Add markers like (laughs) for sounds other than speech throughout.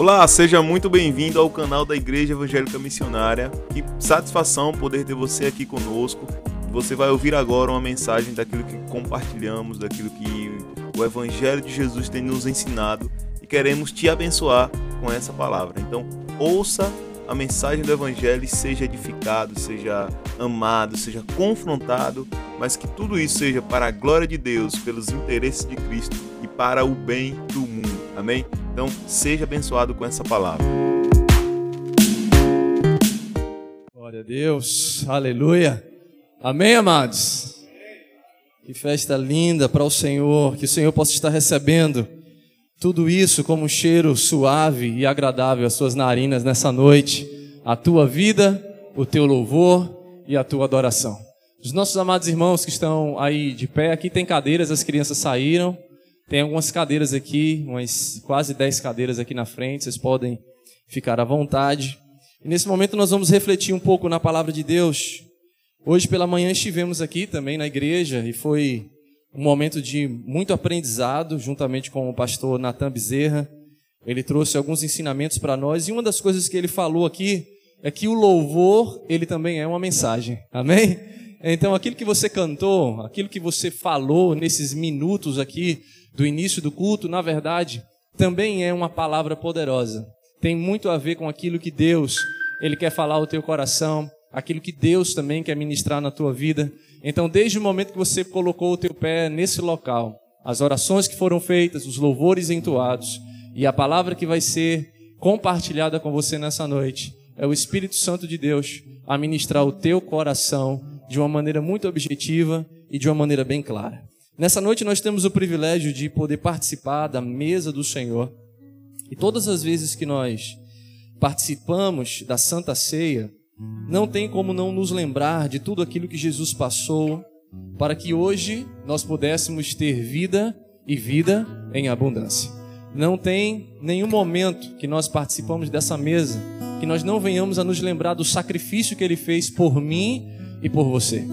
Olá, seja muito bem-vindo ao canal da Igreja Evangélica Missionária. Que satisfação poder ter você aqui conosco. Você vai ouvir agora uma mensagem daquilo que compartilhamos, daquilo que o Evangelho de Jesus tem nos ensinado e queremos te abençoar com essa palavra. Então, ouça a mensagem do Evangelho e seja edificado, seja amado, seja confrontado, mas que tudo isso seja para a glória de Deus, pelos interesses de Cristo e para o bem do mundo. Amém? Então, seja abençoado com essa palavra. Glória a Deus, aleluia. Amém, amados? Que festa linda para o Senhor, que o Senhor possa estar recebendo tudo isso como um cheiro suave e agradável às suas narinas nessa noite, a tua vida, o teu louvor e a tua adoração. Os nossos amados irmãos que estão aí de pé, aqui tem cadeiras, as crianças saíram. Tem algumas cadeiras aqui, umas quase 10 cadeiras aqui na frente, vocês podem ficar à vontade. E nesse momento nós vamos refletir um pouco na palavra de Deus. Hoje pela manhã estivemos aqui também na igreja e foi um momento de muito aprendizado, juntamente com o pastor Natan Bezerra. Ele trouxe alguns ensinamentos para nós e uma das coisas que ele falou aqui é que o louvor, ele também é uma mensagem. Amém? Então aquilo que você cantou, aquilo que você falou nesses minutos aqui, do início do culto, na verdade, também é uma palavra poderosa. Tem muito a ver com aquilo que Deus, ele quer falar ao teu coração, aquilo que Deus também quer ministrar na tua vida. Então, desde o momento que você colocou o teu pé nesse local, as orações que foram feitas, os louvores entoados e a palavra que vai ser compartilhada com você nessa noite, é o Espírito Santo de Deus a ministrar o teu coração de uma maneira muito objetiva e de uma maneira bem clara. Nessa noite nós temos o privilégio de poder participar da mesa do Senhor. E todas as vezes que nós participamos da Santa Ceia, não tem como não nos lembrar de tudo aquilo que Jesus passou para que hoje nós pudéssemos ter vida e vida em abundância. Não tem nenhum momento que nós participamos dessa mesa que nós não venhamos a nos lembrar do sacrifício que ele fez por mim e por você.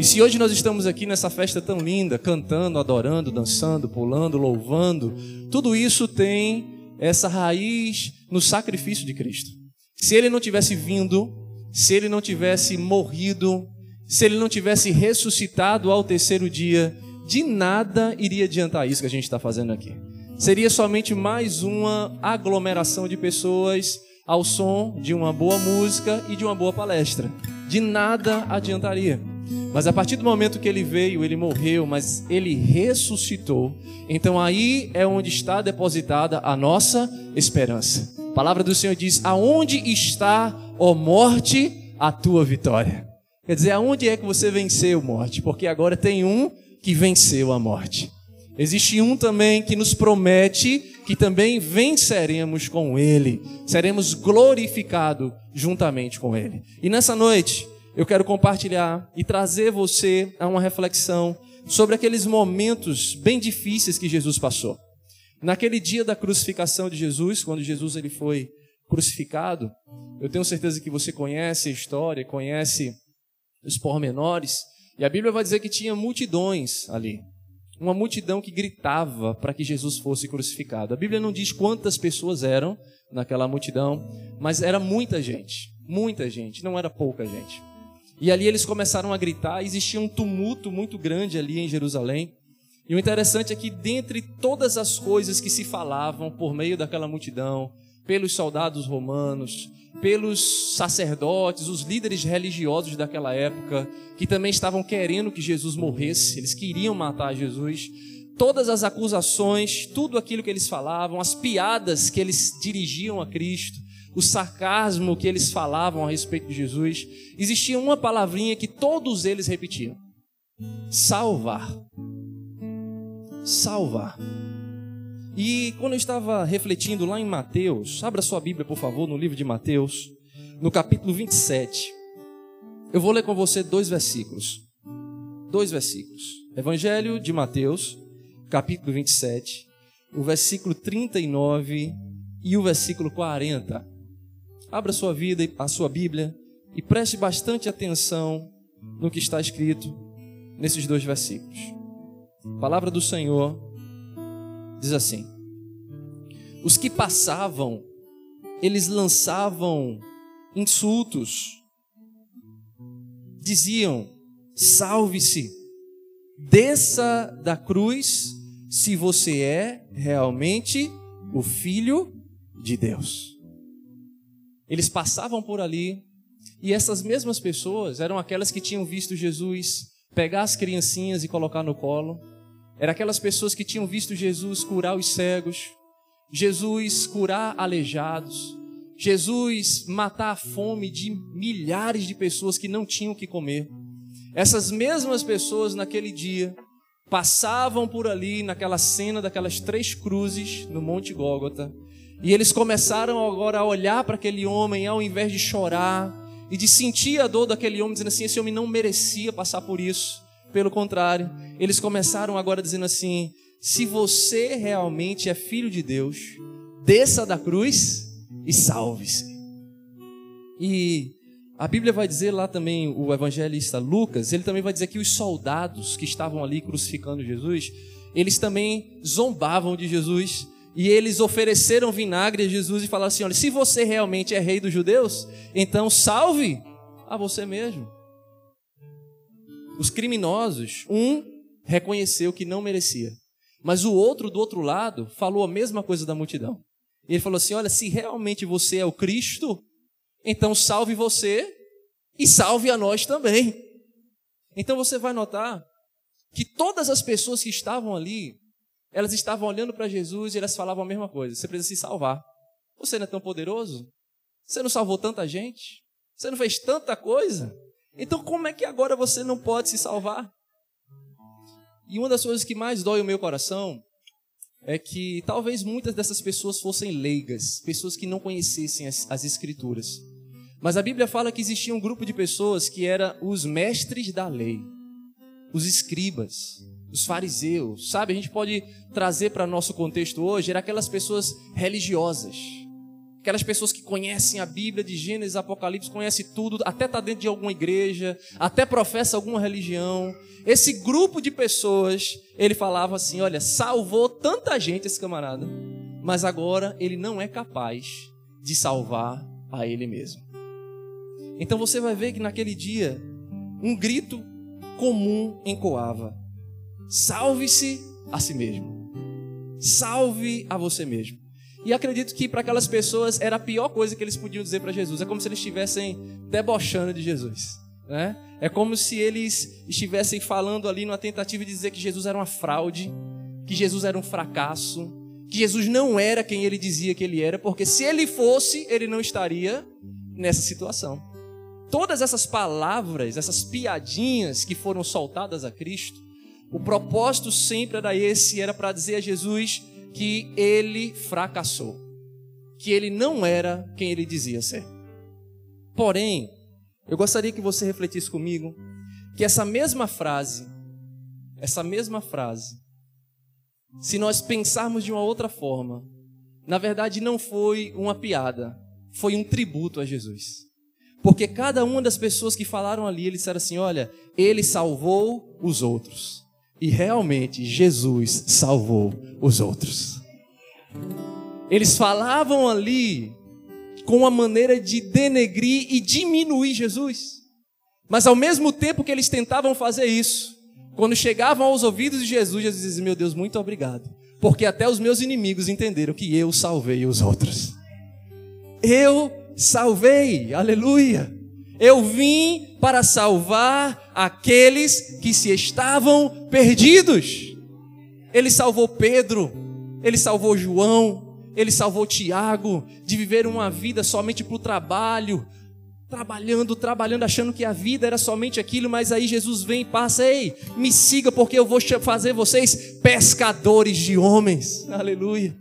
E se hoje nós estamos aqui nessa festa tão linda, cantando, adorando, dançando, pulando, louvando, tudo isso tem essa raiz no sacrifício de Cristo. Se ele não tivesse vindo, se ele não tivesse morrido, se ele não tivesse ressuscitado ao terceiro dia, de nada iria adiantar isso que a gente está fazendo aqui. Seria somente mais uma aglomeração de pessoas ao som de uma boa música e de uma boa palestra. De nada adiantaria. Mas a partir do momento que ele veio, ele morreu, mas ele ressuscitou. Então aí é onde está depositada a nossa esperança. A palavra do Senhor diz: Aonde está, ó morte, a tua vitória? Quer dizer, aonde é que você venceu, morte? Porque agora tem um que venceu a morte. Existe um também que nos promete que também venceremos com ele, seremos glorificados juntamente com ele. E nessa noite, eu quero compartilhar e trazer você a uma reflexão sobre aqueles momentos bem difíceis que Jesus passou. Naquele dia da crucificação de Jesus, quando Jesus ele foi crucificado, eu tenho certeza que você conhece a história, conhece os pormenores, e a Bíblia vai dizer que tinha multidões ali. Uma multidão que gritava para que Jesus fosse crucificado. A Bíblia não diz quantas pessoas eram naquela multidão, mas era muita gente. Muita gente, não era pouca gente. E ali eles começaram a gritar, existia um tumulto muito grande ali em Jerusalém. E o interessante é que, dentre todas as coisas que se falavam por meio daquela multidão, pelos soldados romanos, pelos sacerdotes, os líderes religiosos daquela época, que também estavam querendo que Jesus morresse, eles queriam matar Jesus. Todas as acusações, tudo aquilo que eles falavam, as piadas que eles dirigiam a Cristo, o sarcasmo que eles falavam a respeito de Jesus, existia uma palavrinha que todos eles repetiam: salvar. Salvar. E quando eu estava refletindo lá em Mateus, abra sua Bíblia, por favor, no livro de Mateus, no capítulo 27. Eu vou ler com você dois versículos. Dois versículos. Evangelho de Mateus, capítulo 27, o versículo 39 e o versículo 40. Abra sua vida, a sua Bíblia e preste bastante atenção no que está escrito nesses dois versículos. A palavra do Senhor diz assim: Os que passavam eles lançavam insultos, diziam: salve-se, desça da cruz, se você é realmente o filho de Deus. Eles passavam por ali e essas mesmas pessoas eram aquelas que tinham visto Jesus pegar as criancinhas e colocar no colo. Eram aquelas pessoas que tinham visto Jesus curar os cegos, Jesus curar aleijados, Jesus matar a fome de milhares de pessoas que não tinham o que comer. Essas mesmas pessoas naquele dia passavam por ali naquela cena daquelas três cruzes no Monte Gólgota, e eles começaram agora a olhar para aquele homem ao invés de chorar e de sentir a dor daquele homem dizendo assim, esse homem não merecia passar por isso. Pelo contrário, eles começaram agora dizendo assim: se você realmente é filho de Deus, desça da cruz e salve-se. E a Bíblia vai dizer lá também, o evangelista Lucas, ele também vai dizer que os soldados que estavam ali crucificando Jesus, eles também zombavam de Jesus e eles ofereceram vinagre a Jesus e falaram assim: olha, se você realmente é rei dos judeus, então salve a você mesmo. Os criminosos, um reconheceu que não merecia, mas o outro do outro lado falou a mesma coisa da multidão. Ele falou assim: olha, se realmente você é o Cristo, então salve você e salve a nós também. Então você vai notar que todas as pessoas que estavam ali, elas estavam olhando para Jesus e elas falavam a mesma coisa: você precisa se salvar. Você não é tão poderoso? Você não salvou tanta gente? Você não fez tanta coisa? Então como é que agora você não pode se salvar? E uma das coisas que mais dói o meu coração é que talvez muitas dessas pessoas fossem leigas, pessoas que não conhecessem as, as Escrituras. Mas a Bíblia fala que existia um grupo de pessoas que eram os mestres da lei, os escribas, os fariseus. Sabe, a gente pode trazer para nosso contexto hoje, eram aquelas pessoas religiosas, aquelas pessoas que conhecem a Bíblia de Gênesis, Apocalipse, conhecem tudo, até está dentro de alguma igreja, até professa alguma religião. Esse grupo de pessoas, ele falava assim: olha, salvou tanta gente esse camarada, mas agora ele não é capaz de salvar a ele mesmo. Então você vai ver que naquele dia um grito comum encoava: Salve-se a si mesmo. Salve a você mesmo. E acredito que para aquelas pessoas era a pior coisa que eles podiam dizer para Jesus. É como se eles estivessem debochando de Jesus. Né? É como se eles estivessem falando ali numa tentativa de dizer que Jesus era uma fraude, que Jesus era um fracasso, que Jesus não era quem ele dizia que ele era, porque se ele fosse, ele não estaria nessa situação. Todas essas palavras, essas piadinhas que foram soltadas a Cristo, o propósito sempre era esse, era para dizer a Jesus que ele fracassou, que ele não era quem ele dizia ser. Porém, eu gostaria que você refletisse comigo que essa mesma frase, essa mesma frase, se nós pensarmos de uma outra forma, na verdade não foi uma piada, foi um tributo a Jesus. Porque cada uma das pessoas que falaram ali, eles disseram assim: olha, ele salvou os outros. E realmente Jesus salvou os outros. Eles falavam ali com uma maneira de denegrir e diminuir Jesus. Mas ao mesmo tempo que eles tentavam fazer isso, quando chegavam aos ouvidos de Jesus, Jesus dizia: Meu Deus, muito obrigado. Porque até os meus inimigos entenderam que eu salvei os outros. Eu salvei, aleluia. Eu vim para salvar aqueles que se estavam perdidos. Ele salvou Pedro, ele salvou João, ele salvou Tiago de viver uma vida somente para o trabalho, trabalhando, trabalhando, achando que a vida era somente aquilo, mas aí Jesus vem e passa, ei, me siga porque eu vou fazer vocês pescadores de homens. Aleluia.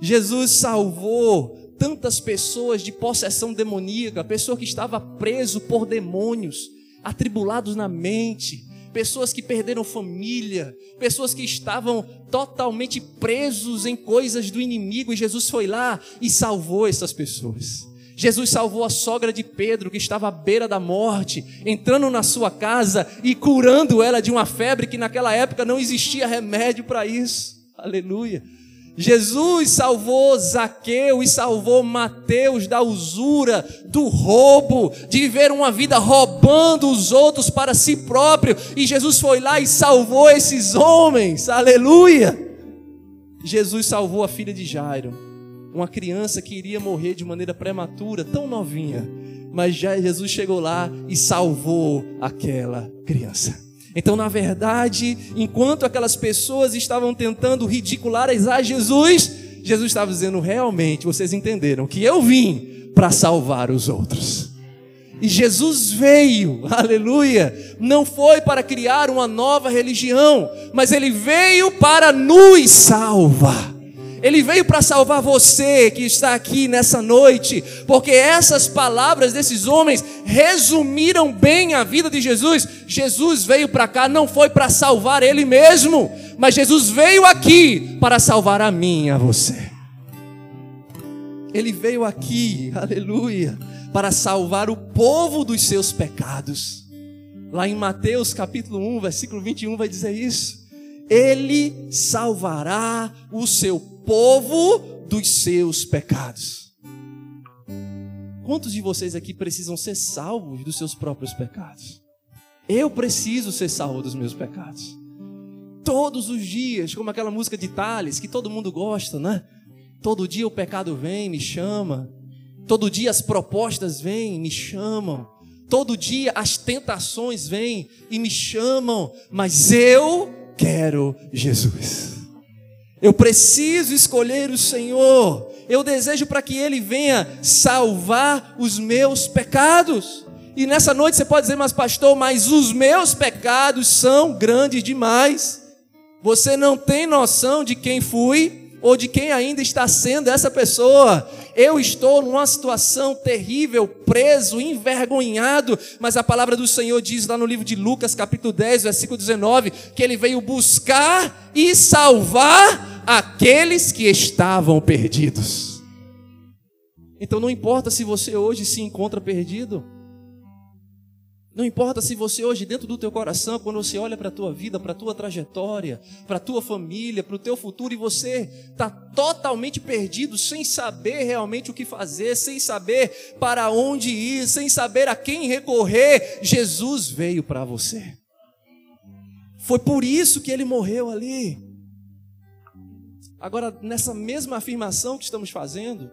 Jesus salvou tantas pessoas de possessão demoníaca, pessoa que estava preso por demônios, atribulados na mente, pessoas que perderam família, pessoas que estavam totalmente presos em coisas do inimigo, e Jesus foi lá e salvou essas pessoas. Jesus salvou a sogra de Pedro, que estava à beira da morte, entrando na sua casa e curando ela de uma febre que naquela época não existia remédio para isso. Aleluia. Jesus salvou Zaqueu e salvou Mateus da usura, do roubo, de viver uma vida roubando os outros para si próprio. E Jesus foi lá e salvou esses homens. Aleluia! Jesus salvou a filha de Jairo, uma criança que iria morrer de maneira prematura, tão novinha. Mas já Jesus chegou lá e salvou aquela criança. Então, na verdade, enquanto aquelas pessoas estavam tentando ridicularizar Jesus, Jesus estava dizendo: realmente, vocês entenderam que eu vim para salvar os outros. E Jesus veio, (laughs) aleluia, não foi para criar uma nova religião, mas ele veio para nos salvar. Ele veio para salvar você que está aqui nessa noite, porque essas palavras desses homens resumiram bem a vida de Jesus. Jesus veio para cá, não foi para salvar ele mesmo, mas Jesus veio aqui para salvar a mim e a você. Ele veio aqui, aleluia, para salvar o povo dos seus pecados. Lá em Mateus capítulo 1, versículo 21 vai dizer isso. Ele salvará o seu povo dos seus pecados. Quantos de vocês aqui precisam ser salvos dos seus próprios pecados? Eu preciso ser salvo dos meus pecados. Todos os dias, como aquela música de Tales, que todo mundo gosta, né? Todo dia o pecado vem, me chama. Todo dia as propostas vêm, me chamam. Todo dia as tentações vêm e me chamam. Mas eu quero Jesus. Eu preciso escolher o Senhor. Eu desejo para que Ele venha salvar os meus pecados. E nessa noite você pode dizer, mas pastor, mas os meus pecados são grandes demais. Você não tem noção de quem fui ou de quem ainda está sendo essa pessoa. Eu estou numa situação terrível, preso, envergonhado, mas a palavra do Senhor diz lá no livro de Lucas, capítulo 10, versículo 19, que ele veio buscar e salvar aqueles que estavam perdidos. Então não importa se você hoje se encontra perdido. Não importa se você hoje dentro do teu coração, quando você olha para a tua vida, para a tua trajetória, para a tua família, para o teu futuro e você está totalmente perdido, sem saber realmente o que fazer, sem saber para onde ir, sem saber a quem recorrer, Jesus veio para você. Foi por isso que ele morreu ali. Agora, nessa mesma afirmação que estamos fazendo,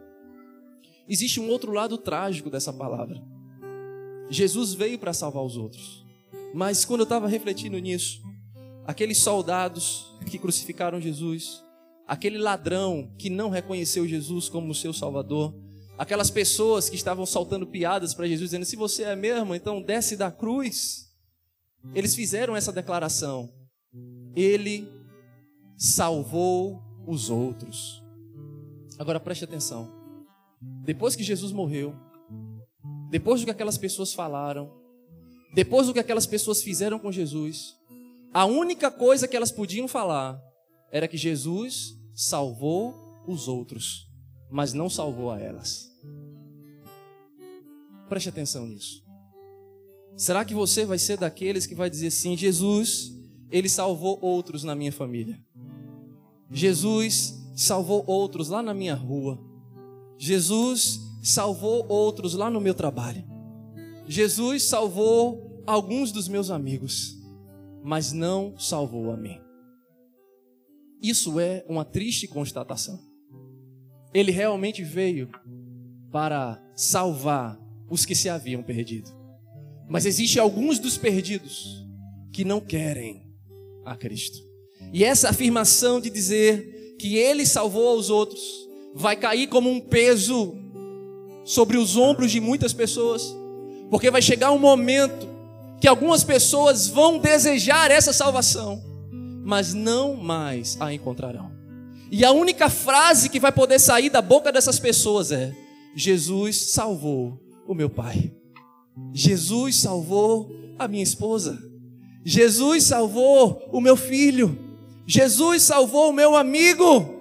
existe um outro lado trágico dessa palavra. Jesus veio para salvar os outros. Mas quando eu estava refletindo nisso, aqueles soldados que crucificaram Jesus, aquele ladrão que não reconheceu Jesus como seu Salvador, aquelas pessoas que estavam soltando piadas para Jesus, dizendo: Se você é mesmo, então desce da cruz. Eles fizeram essa declaração. Ele salvou os outros. Agora preste atenção. Depois que Jesus morreu, depois do que aquelas pessoas falaram, depois do que aquelas pessoas fizeram com Jesus, a única coisa que elas podiam falar era que Jesus salvou os outros, mas não salvou a elas. Preste atenção nisso. Será que você vai ser daqueles que vai dizer assim: Jesus, ele salvou outros na minha família? Jesus salvou outros lá na minha rua. Jesus salvou outros lá no meu trabalho. Jesus salvou alguns dos meus amigos, mas não salvou a mim. Isso é uma triste constatação. Ele realmente veio para salvar os que se haviam perdido. Mas existe alguns dos perdidos que não querem a Cristo. E essa afirmação de dizer que ele salvou os outros vai cair como um peso sobre os ombros de muitas pessoas, porque vai chegar um momento que algumas pessoas vão desejar essa salvação, mas não mais a encontrarão. E a única frase que vai poder sair da boca dessas pessoas é: Jesus salvou o meu pai. Jesus salvou a minha esposa. Jesus salvou o meu filho. Jesus salvou o meu amigo.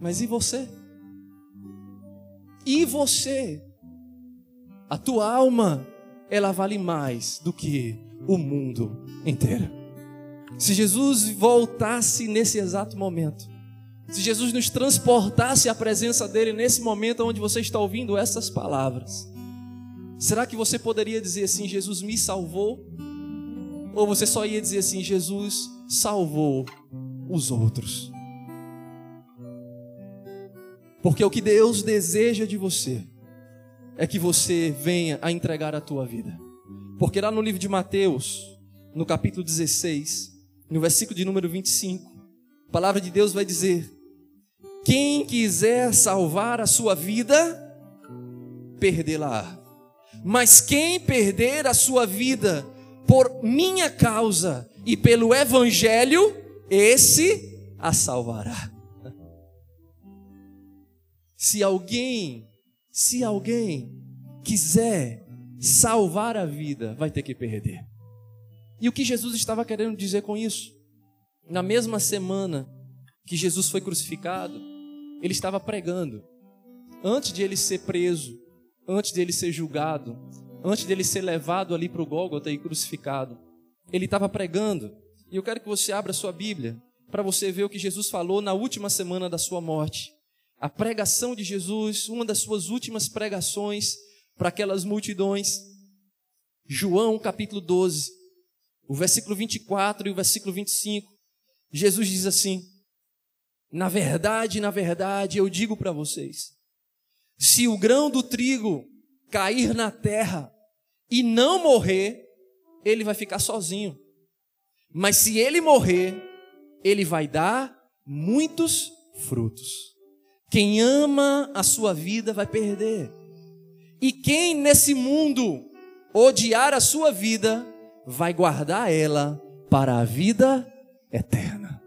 Mas e você? E você? A tua alma, ela vale mais do que o mundo inteiro. Se Jesus voltasse nesse exato momento, se Jesus nos transportasse à presença dele nesse momento onde você está ouvindo essas palavras, será que você poderia dizer assim: Jesus me salvou? Ou você só ia dizer assim: Jesus salvou os outros? Porque o que Deus deseja de você é que você venha a entregar a tua vida. Porque lá no livro de Mateus, no capítulo 16, no versículo de número 25, a palavra de Deus vai dizer: Quem quiser salvar a sua vida, perdê-la. Mas quem perder a sua vida por minha causa e pelo evangelho, esse a salvará. Se alguém, se alguém quiser salvar a vida, vai ter que perder. E o que Jesus estava querendo dizer com isso? Na mesma semana que Jesus foi crucificado, ele estava pregando. Antes de ele ser preso, antes de ele ser julgado, antes de ele ser levado ali para o Gólgota e crucificado, ele estava pregando. E eu quero que você abra sua Bíblia para você ver o que Jesus falou na última semana da sua morte a pregação de Jesus, uma das suas últimas pregações para aquelas multidões. João capítulo 12, o versículo 24 e o versículo 25. Jesus diz assim: Na verdade, na verdade, eu digo para vocês: se o grão do trigo cair na terra e não morrer, ele vai ficar sozinho. Mas se ele morrer, ele vai dar muitos frutos. Quem ama a sua vida vai perder. E quem nesse mundo odiar a sua vida, vai guardar ela para a vida eterna.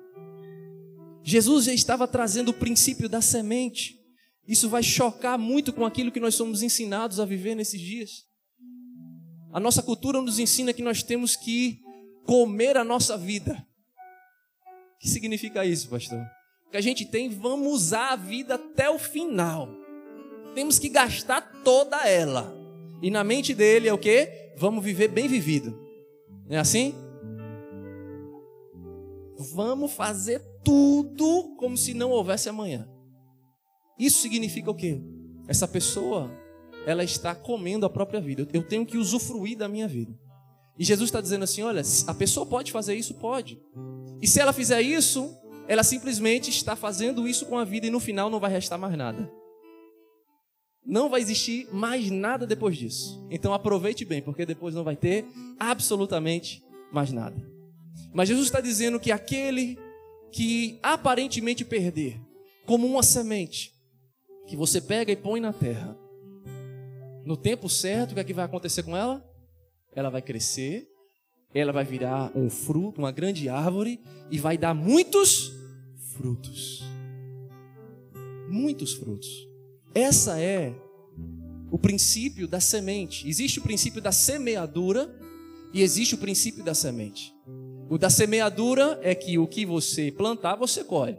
Jesus já estava trazendo o princípio da semente. Isso vai chocar muito com aquilo que nós somos ensinados a viver nesses dias. A nossa cultura nos ensina que nós temos que comer a nossa vida. O que significa isso, pastor? Que a gente tem, vamos usar a vida até o final. Temos que gastar toda ela. E na mente dele é o que? Vamos viver bem vivido. Não é assim? Vamos fazer tudo como se não houvesse amanhã. Isso significa o quê? Essa pessoa, ela está comendo a própria vida. Eu tenho que usufruir da minha vida. E Jesus está dizendo assim: olha, a pessoa pode fazer isso? Pode. E se ela fizer isso, ela simplesmente está fazendo isso com a vida e no final não vai restar mais nada. Não vai existir mais nada depois disso. Então aproveite bem, porque depois não vai ter absolutamente mais nada. Mas Jesus está dizendo que aquele que aparentemente perder, como uma semente, que você pega e põe na terra, no tempo certo, o que é que vai acontecer com ela? Ela vai crescer, ela vai virar um fruto, uma grande árvore e vai dar muitos frutos. Muitos frutos. Essa é o princípio da semente. Existe o princípio da semeadura e existe o princípio da semente. O da semeadura é que o que você plantar, você colhe.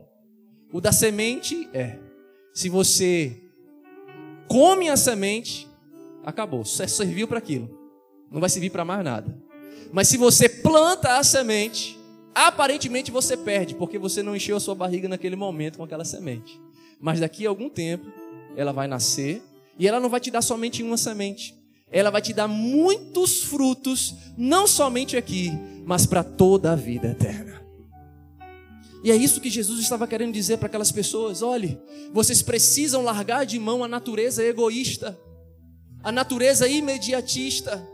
O da semente é: se você come a semente, acabou, só serviu para aquilo. Não vai servir para mais nada. Mas se você planta a semente, Aparentemente você perde, porque você não encheu a sua barriga naquele momento com aquela semente. Mas daqui a algum tempo, ela vai nascer e ela não vai te dar somente uma semente. Ela vai te dar muitos frutos, não somente aqui, mas para toda a vida eterna. E é isso que Jesus estava querendo dizer para aquelas pessoas: olhe, vocês precisam largar de mão a natureza egoísta, a natureza imediatista,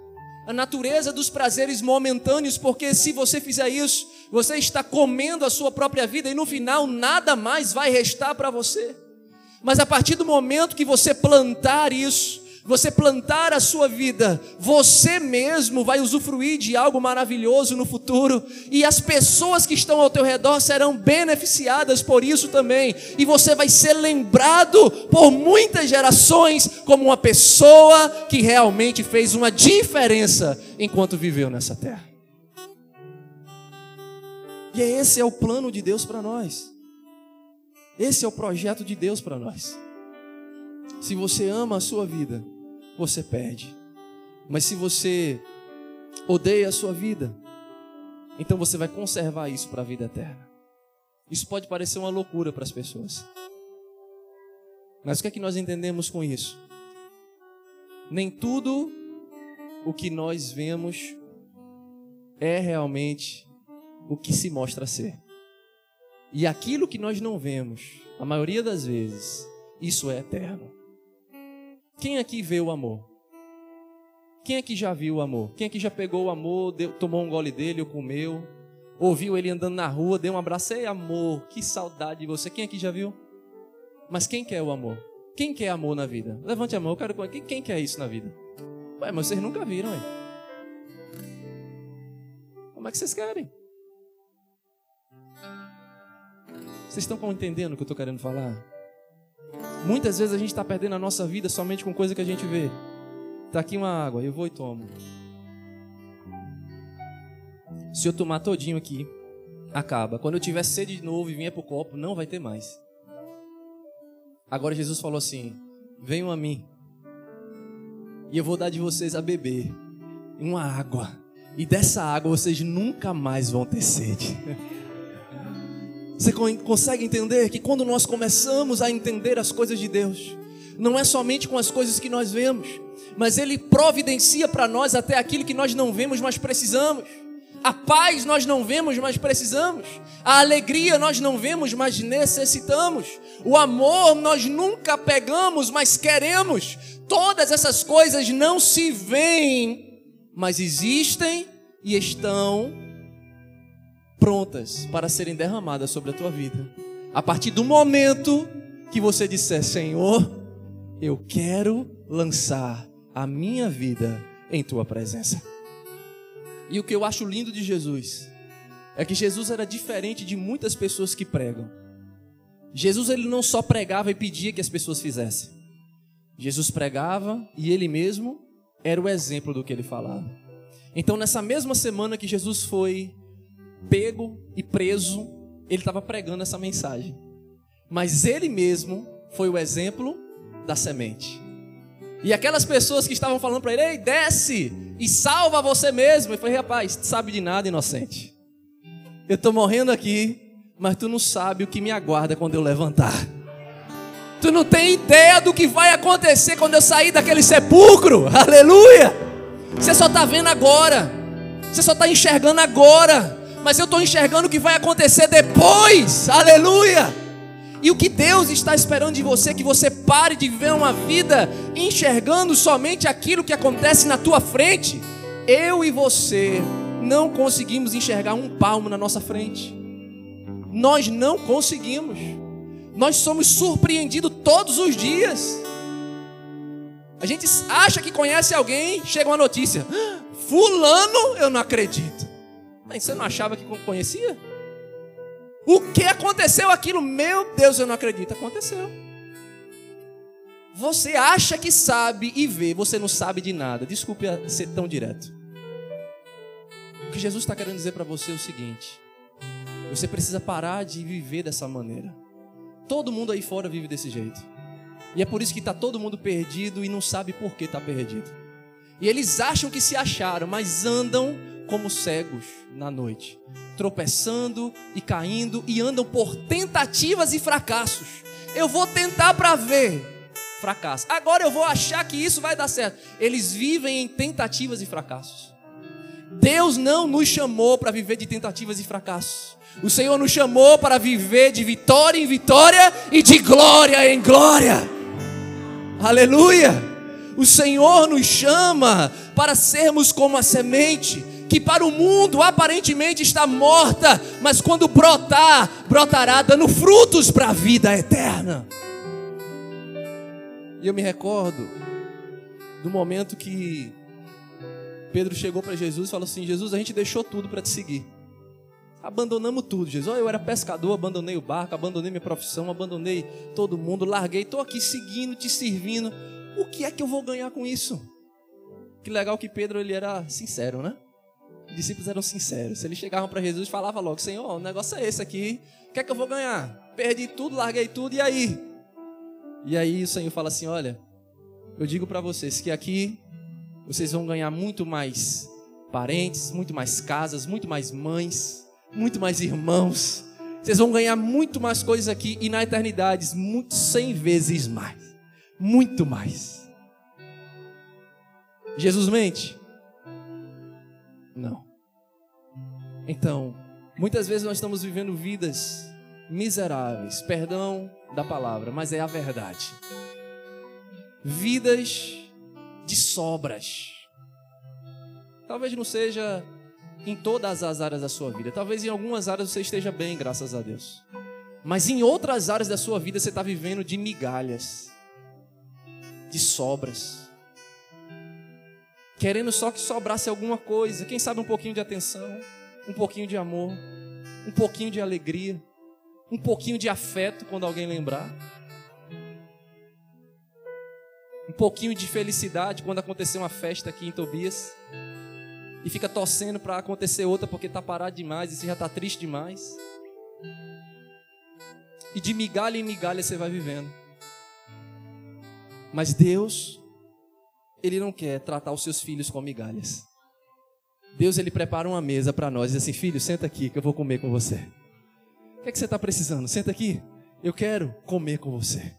a natureza dos prazeres momentâneos, porque se você fizer isso, você está comendo a sua própria vida e no final nada mais vai restar para você. Mas a partir do momento que você plantar isso, você plantar a sua vida, você mesmo vai usufruir de algo maravilhoso no futuro, e as pessoas que estão ao teu redor serão beneficiadas por isso também, e você vai ser lembrado por muitas gerações como uma pessoa que realmente fez uma diferença enquanto viveu nessa terra. E esse é o plano de Deus para nós. Esse é o projeto de Deus para nós. Se você ama a sua vida, você perde. Mas se você odeia a sua vida, Então você vai conservar isso para a vida eterna. Isso pode parecer uma loucura para as pessoas. Mas o que é que nós entendemos com isso? Nem tudo o que nós vemos é realmente o que se mostra ser. E aquilo que nós não vemos, a maioria das vezes, isso é eterno. Quem aqui vê o amor? Quem aqui já viu o amor? Quem aqui já pegou o amor, deu, tomou um gole dele ou comeu? Ouviu ele andando na rua, deu um abraço, ei amor, que saudade de você. Quem aqui já viu? Mas quem quer o amor? Quem quer amor na vida? Levante a mão, eu quero quem, quem quer isso na vida? Ué, mas vocês nunca viram, hein? Como é que vocês querem? Vocês estão entendendo o que eu estou querendo falar? Muitas vezes a gente está perdendo a nossa vida somente com coisa que a gente vê. Tá aqui uma água, eu vou e tomo. Se eu tomar todinho aqui, acaba. Quando eu tiver sede de novo e vier pro copo, não vai ter mais. Agora Jesus falou assim: Venham a mim, e eu vou dar de vocês a beber uma água, e dessa água vocês nunca mais vão ter sede. (laughs) Você consegue entender que quando nós começamos a entender as coisas de Deus, não é somente com as coisas que nós vemos, mas Ele providencia para nós até aquilo que nós não vemos, mas precisamos. A paz nós não vemos, mas precisamos. A alegria nós não vemos, mas necessitamos. O amor nós nunca pegamos, mas queremos. Todas essas coisas não se veem, mas existem e estão prontas para serem derramadas sobre a tua vida. A partir do momento que você disser, Senhor, eu quero lançar a minha vida em tua presença. E o que eu acho lindo de Jesus é que Jesus era diferente de muitas pessoas que pregam. Jesus ele não só pregava e pedia que as pessoas fizessem. Jesus pregava e ele mesmo era o exemplo do que ele falava. Então, nessa mesma semana que Jesus foi pego e preso, ele estava pregando essa mensagem. Mas ele mesmo foi o exemplo da semente. E aquelas pessoas que estavam falando para ele: Ei, desce e salva você mesmo. Ele falou: Rapaz, sabe de nada, inocente. Eu estou morrendo aqui, mas tu não sabe o que me aguarda quando eu levantar. Tu não tem ideia do que vai acontecer quando eu sair daquele sepulcro. (laughs) Aleluia! Você só está vendo agora. Você só está enxergando agora. Mas eu estou enxergando o que vai acontecer depois. Aleluia! E o que Deus está esperando de você é que você pare de viver uma vida enxergando somente aquilo que acontece na tua frente. Eu e você não conseguimos enxergar um palmo na nossa frente. Nós não conseguimos. Nós somos surpreendidos todos os dias. A gente acha que conhece alguém, chega uma notícia: ah, Fulano, eu não acredito. Mas você não achava que conhecia? O que aconteceu aquilo? Meu Deus, eu não acredito. Aconteceu. Você acha que sabe e vê, você não sabe de nada. Desculpe ser tão direto. O que Jesus está querendo dizer para você é o seguinte: você precisa parar de viver dessa maneira. Todo mundo aí fora vive desse jeito. E é por isso que está todo mundo perdido e não sabe por que está perdido. E eles acham que se acharam, mas andam como cegos na noite, tropeçando e caindo e andam por tentativas e fracassos. Eu vou tentar para ver, fracasso. Agora eu vou achar que isso vai dar certo. Eles vivem em tentativas e fracassos. Deus não nos chamou para viver de tentativas e fracassos. O Senhor nos chamou para viver de vitória em vitória e de glória em glória. Aleluia! O Senhor nos chama para sermos como a semente que para o mundo aparentemente está morta, mas quando brotar, brotará dando frutos para a vida eterna. E eu me recordo do momento que Pedro chegou para Jesus e falou assim: Jesus, a gente deixou tudo para te seguir. Abandonamos tudo, Jesus. Oh, eu era pescador, abandonei o barco, abandonei minha profissão, abandonei todo mundo, larguei, estou aqui seguindo, te servindo. O que é que eu vou ganhar com isso? Que legal que Pedro ele era sincero, né? Os discípulos eram sinceros. Eles chegavam para Jesus e falavam logo: Senhor, o negócio é esse aqui. O que é que eu vou ganhar? Perdi tudo, larguei tudo, e aí? E aí o Senhor fala assim: Olha, eu digo para vocês que aqui vocês vão ganhar muito mais parentes, muito mais casas, muito mais mães, muito mais irmãos. Vocês vão ganhar muito mais coisas aqui e na eternidade, muito cem vezes mais. Muito mais. Jesus mente? Então, muitas vezes nós estamos vivendo vidas miseráveis, perdão da palavra, mas é a verdade. Vidas de sobras. Talvez não seja em todas as áreas da sua vida. Talvez em algumas áreas você esteja bem, graças a Deus. Mas em outras áreas da sua vida você está vivendo de migalhas, de sobras. Querendo só que sobrasse alguma coisa. Quem sabe um pouquinho de atenção, um pouquinho de amor, um pouquinho de alegria, um pouquinho de afeto quando alguém lembrar. Um pouquinho de felicidade quando acontecer uma festa aqui em Tobias e fica torcendo para acontecer outra porque está parado demais e você já está triste demais. E de migalha em migalha você vai vivendo. Mas Deus, Ele não quer tratar os seus filhos com migalhas. Deus, Ele prepara uma mesa para nós e diz assim: Filho, senta aqui que eu vou comer com você. O que, é que você está precisando? Senta aqui. Eu quero comer com você.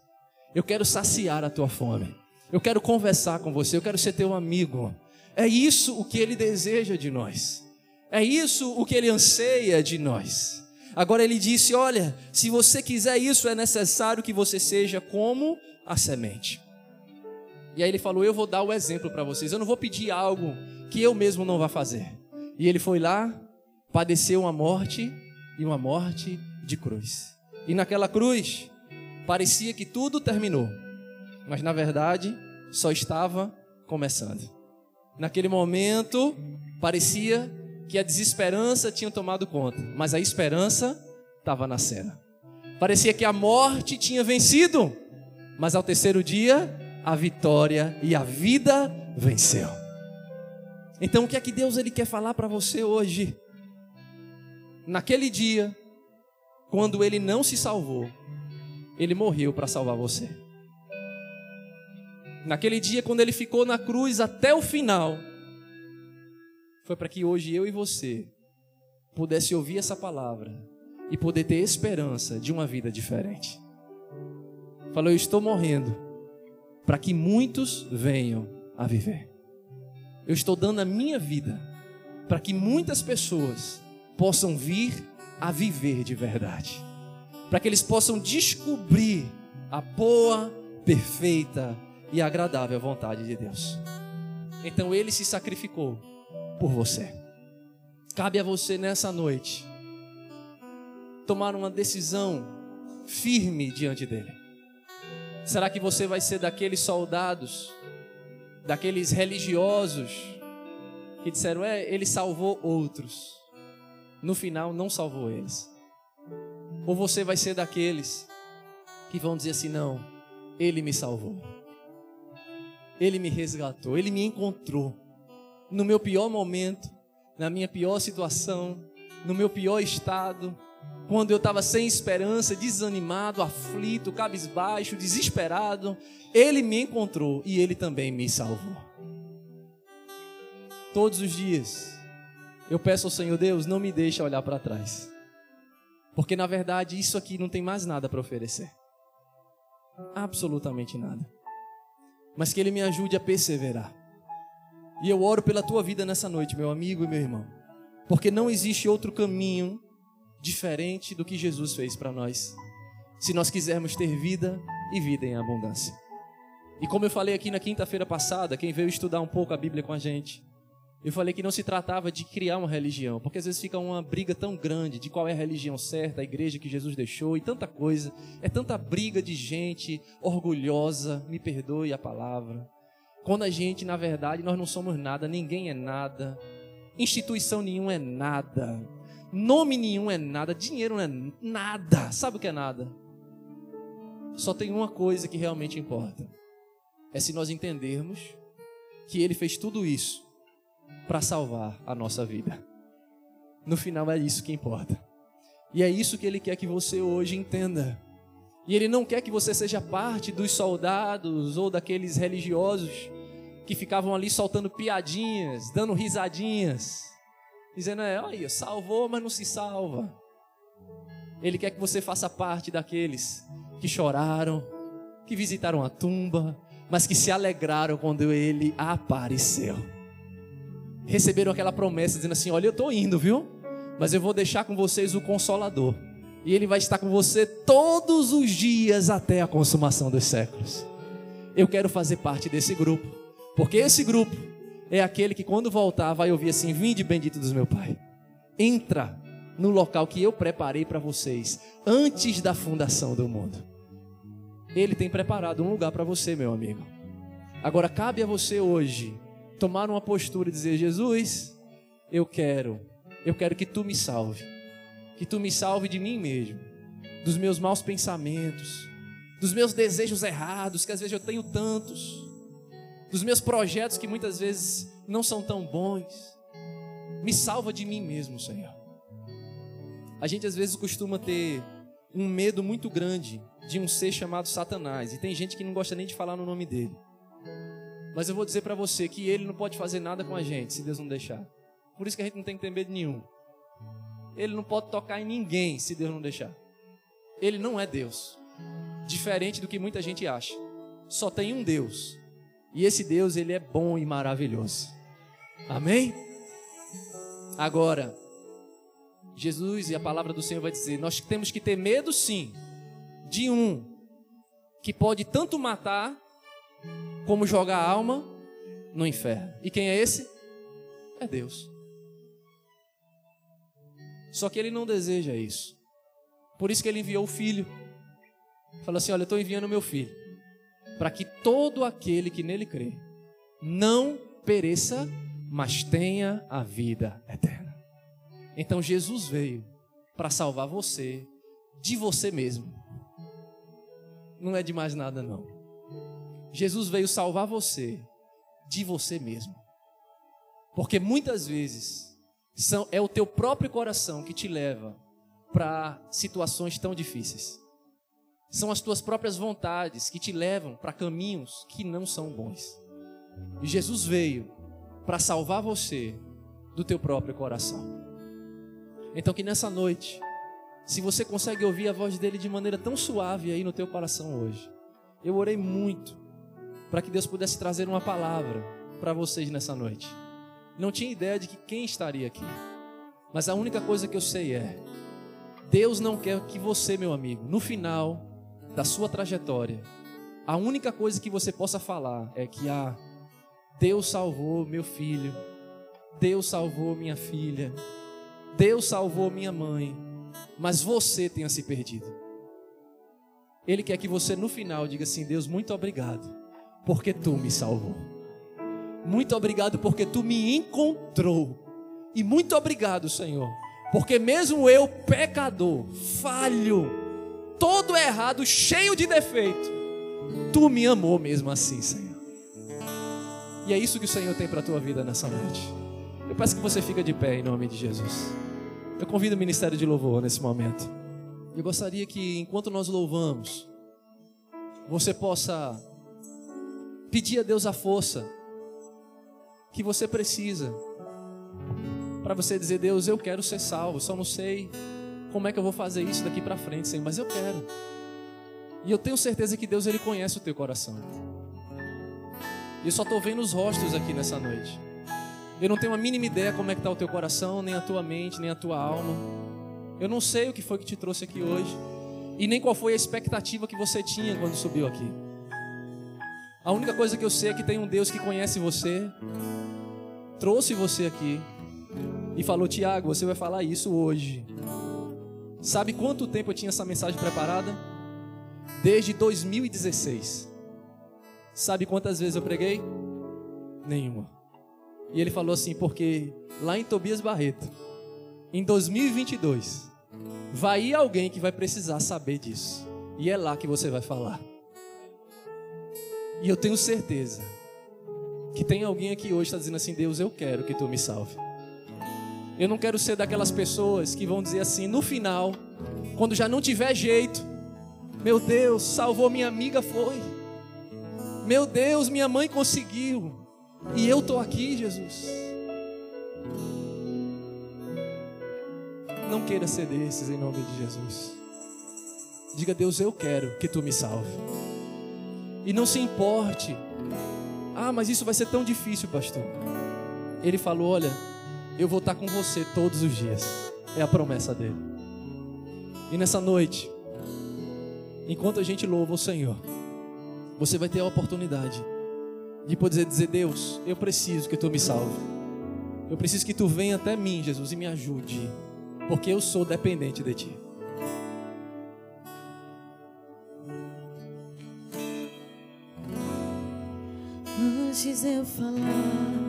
Eu quero saciar a tua fome. Eu quero conversar com você. Eu quero ser teu amigo. É isso o que ele deseja de nós. É isso o que ele anseia de nós. Agora ele disse: Olha, se você quiser isso, é necessário que você seja como a semente. E aí ele falou: Eu vou dar o exemplo para vocês. Eu não vou pedir algo que eu mesmo não vá fazer. E ele foi lá, padeceu uma morte e uma morte de cruz. E naquela cruz parecia que tudo terminou, mas na verdade só estava começando. Naquele momento, parecia que a desesperança tinha tomado conta, mas a esperança estava na cena. Parecia que a morte tinha vencido, mas ao terceiro dia, a vitória e a vida venceu. Então, o que é que Deus ele quer falar para você hoje? Naquele dia, quando ele não se salvou, ele morreu para salvar você. Naquele dia, quando ele ficou na cruz até o final, foi para que hoje eu e você pudesse ouvir essa palavra e poder ter esperança de uma vida diferente. Falou: Eu estou morrendo para que muitos venham a viver. Eu estou dando a minha vida para que muitas pessoas possam vir a viver de verdade. Para que eles possam descobrir a boa, perfeita e agradável vontade de Deus. Então ele se sacrificou por você. Cabe a você nessa noite tomar uma decisão firme diante dele. Será que você vai ser daqueles soldados, daqueles religiosos que disseram, é, ele salvou outros, no final não salvou eles? Ou você vai ser daqueles que vão dizer assim: não, ele me salvou. Ele me resgatou, Ele me encontrou. No meu pior momento, na minha pior situação, no meu pior estado, quando eu estava sem esperança, desanimado, aflito, cabisbaixo, desesperado, Ele me encontrou e Ele também me salvou. Todos os dias, eu peço ao Senhor Deus, não me deixe olhar para trás. Porque na verdade isso aqui não tem mais nada para oferecer. Absolutamente nada mas que Ele me ajude a perseverar. E eu oro pela tua vida nessa noite, meu amigo e meu irmão, porque não existe outro caminho diferente do que Jesus fez para nós, se nós quisermos ter vida e vida em abundância. E como eu falei aqui na quinta-feira passada, quem veio estudar um pouco a Bíblia com a gente, eu falei que não se tratava de criar uma religião, porque às vezes fica uma briga tão grande de qual é a religião certa, a igreja que Jesus deixou e tanta coisa. É tanta briga de gente orgulhosa, me perdoe a palavra. Quando a gente, na verdade, nós não somos nada, ninguém é nada, instituição nenhuma é nada, nome nenhum é nada, dinheiro não é nada. Sabe o que é nada? Só tem uma coisa que realmente importa: é se nós entendermos que Ele fez tudo isso para salvar a nossa vida. No final é isso que importa. E é isso que ele quer que você hoje entenda. E ele não quer que você seja parte dos soldados ou daqueles religiosos que ficavam ali soltando piadinhas, dando risadinhas, dizendo: é, olha, salvou, mas não se salva. Ele quer que você faça parte daqueles que choraram, que visitaram a tumba, mas que se alegraram quando ele apareceu. Receberam aquela promessa dizendo assim: Olha, eu estou indo, viu? Mas eu vou deixar com vocês o Consolador. E ele vai estar com você todos os dias até a consumação dos séculos. Eu quero fazer parte desse grupo, porque esse grupo é aquele que quando voltar vai ouvir assim: Vinde bendito dos meu Pai. Entra no local que eu preparei para vocês antes da fundação do mundo. Ele tem preparado um lugar para você, meu amigo. Agora cabe a você hoje tomar uma postura e dizer: Jesus, eu quero, eu quero que tu me salve, que tu me salve de mim mesmo, dos meus maus pensamentos, dos meus desejos errados, que às vezes eu tenho tantos, dos meus projetos que muitas vezes não são tão bons. Me salva de mim mesmo, Senhor. A gente às vezes costuma ter um medo muito grande de um ser chamado Satanás, e tem gente que não gosta nem de falar no nome dele. Mas eu vou dizer para você que ele não pode fazer nada com a gente se Deus não deixar. Por isso que a gente não tem que ter medo nenhum. Ele não pode tocar em ninguém se Deus não deixar. Ele não é Deus. Diferente do que muita gente acha. Só tem um Deus. E esse Deus, ele é bom e maravilhoso. Amém? Agora, Jesus e a palavra do Senhor vai dizer: nós temos que ter medo, sim, de um que pode tanto matar como jogar a alma no inferno. E quem é esse? É Deus. Só que ele não deseja isso. Por isso que ele enviou o filho. Falou assim: Olha, eu estou enviando meu filho. Para que todo aquele que nele crê não pereça, mas tenha a vida eterna. Então Jesus veio para salvar você de você mesmo. Não é de mais nada, não. Jesus veio salvar você de você mesmo. Porque muitas vezes são, é o teu próprio coração que te leva para situações tão difíceis. São as tuas próprias vontades que te levam para caminhos que não são bons. E Jesus veio para salvar você do teu próprio coração. Então que nessa noite, se você consegue ouvir a voz dele de maneira tão suave aí no teu coração hoje, eu orei muito para que Deus pudesse trazer uma palavra para vocês nessa noite. Não tinha ideia de que quem estaria aqui. Mas a única coisa que eu sei é: Deus não quer que você, meu amigo, no final da sua trajetória, a única coisa que você possa falar é que ah, Deus salvou meu filho, Deus salvou minha filha, Deus salvou minha mãe, mas você tenha se perdido. Ele quer que você no final diga assim: Deus, muito obrigado, porque tu me salvou. Muito obrigado porque tu me encontrou. E muito obrigado, Senhor, porque mesmo eu, pecador, falho, todo errado, cheio de defeito, tu me amou mesmo assim, Senhor. E é isso que o Senhor tem para a tua vida nessa noite. Eu peço que você fique de pé em nome de Jesus. Eu convido o ministério de louvor nesse momento. Eu gostaria que, enquanto nós louvamos, você possa pedir a Deus a força que você precisa para você dizer: Deus, eu quero ser salvo, só não sei como é que eu vou fazer isso daqui para frente, Senhor, mas eu quero. E eu tenho certeza que Deus ele conhece o teu coração. E eu só estou vendo os rostos aqui nessa noite. Eu não tenho a mínima ideia como é que está o teu coração, nem a tua mente, nem a tua alma. Eu não sei o que foi que te trouxe aqui hoje. E nem qual foi a expectativa que você tinha quando subiu aqui. A única coisa que eu sei é que tem um Deus que conhece você, trouxe você aqui e falou: Tiago, você vai falar isso hoje. Sabe quanto tempo eu tinha essa mensagem preparada? Desde 2016. Sabe quantas vezes eu preguei? Nenhuma. E ele falou assim: porque lá em Tobias Barreto, em 2022, vai ir alguém que vai precisar saber disso. E é lá que você vai falar. E eu tenho certeza que tem alguém aqui hoje que está dizendo assim: Deus, eu quero que tu me salve. Eu não quero ser daquelas pessoas que vão dizer assim, no final, quando já não tiver jeito, meu Deus, salvou minha amiga, foi. Meu Deus, minha mãe conseguiu. E eu estou aqui, Jesus. Não queira ser desses em nome de Jesus. Diga, Deus, eu quero que tu me salve. E não se importe. Ah, mas isso vai ser tão difícil, pastor. Ele falou: Olha, eu vou estar com você todos os dias. É a promessa dele. E nessa noite, enquanto a gente louva o Senhor, você vai ter a oportunidade de poder dizer: Deus, eu preciso que tu me salve. Eu preciso que tu venha até mim, Jesus, e me ajude, porque eu sou dependente de ti. Antes eu falar,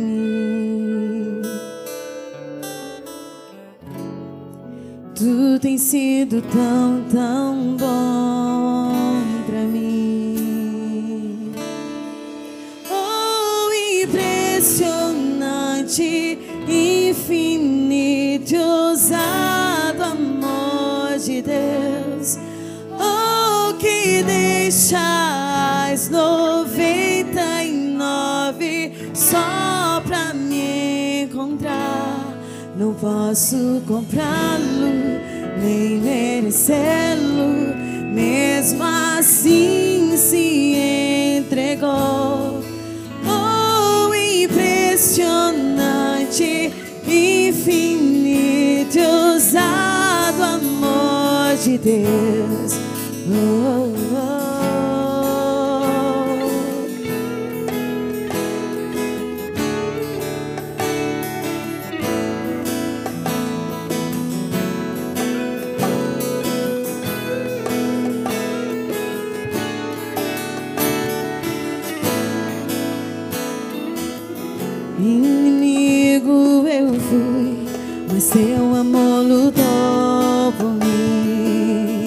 Tu tens sido tão, tão bom pra mim. Oh, impressionante, infinito, ousado amor de Deus. Oh, que deixas noventa e nove só pra me encontrar. Não posso comprá-lo, nem merecê-lo. Mesmo assim se entregou. Oh, impressionante, infinito, ousado amor de Deus. Oh, oh, oh. Seu amor lutou por mim.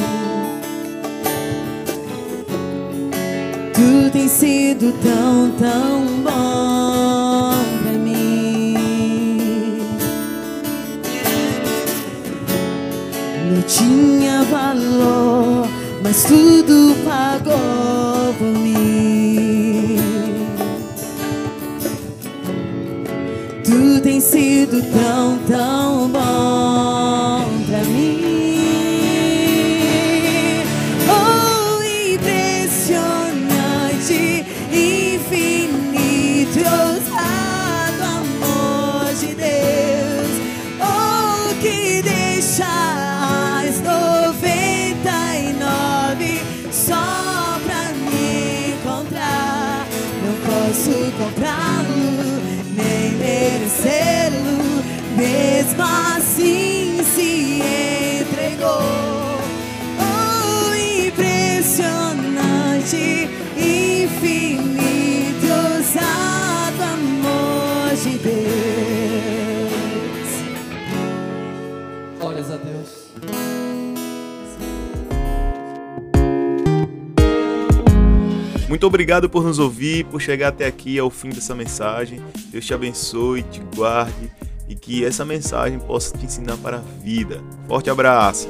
Tu tens sido tão, tão bom pra mim. Não tinha valor, mas tudo pagou por mim. Tu tens sido tão, tão Muito obrigado por nos ouvir, por chegar até aqui ao fim dessa mensagem. Deus te abençoe, te guarde e que essa mensagem possa te ensinar para a vida. Forte abraço!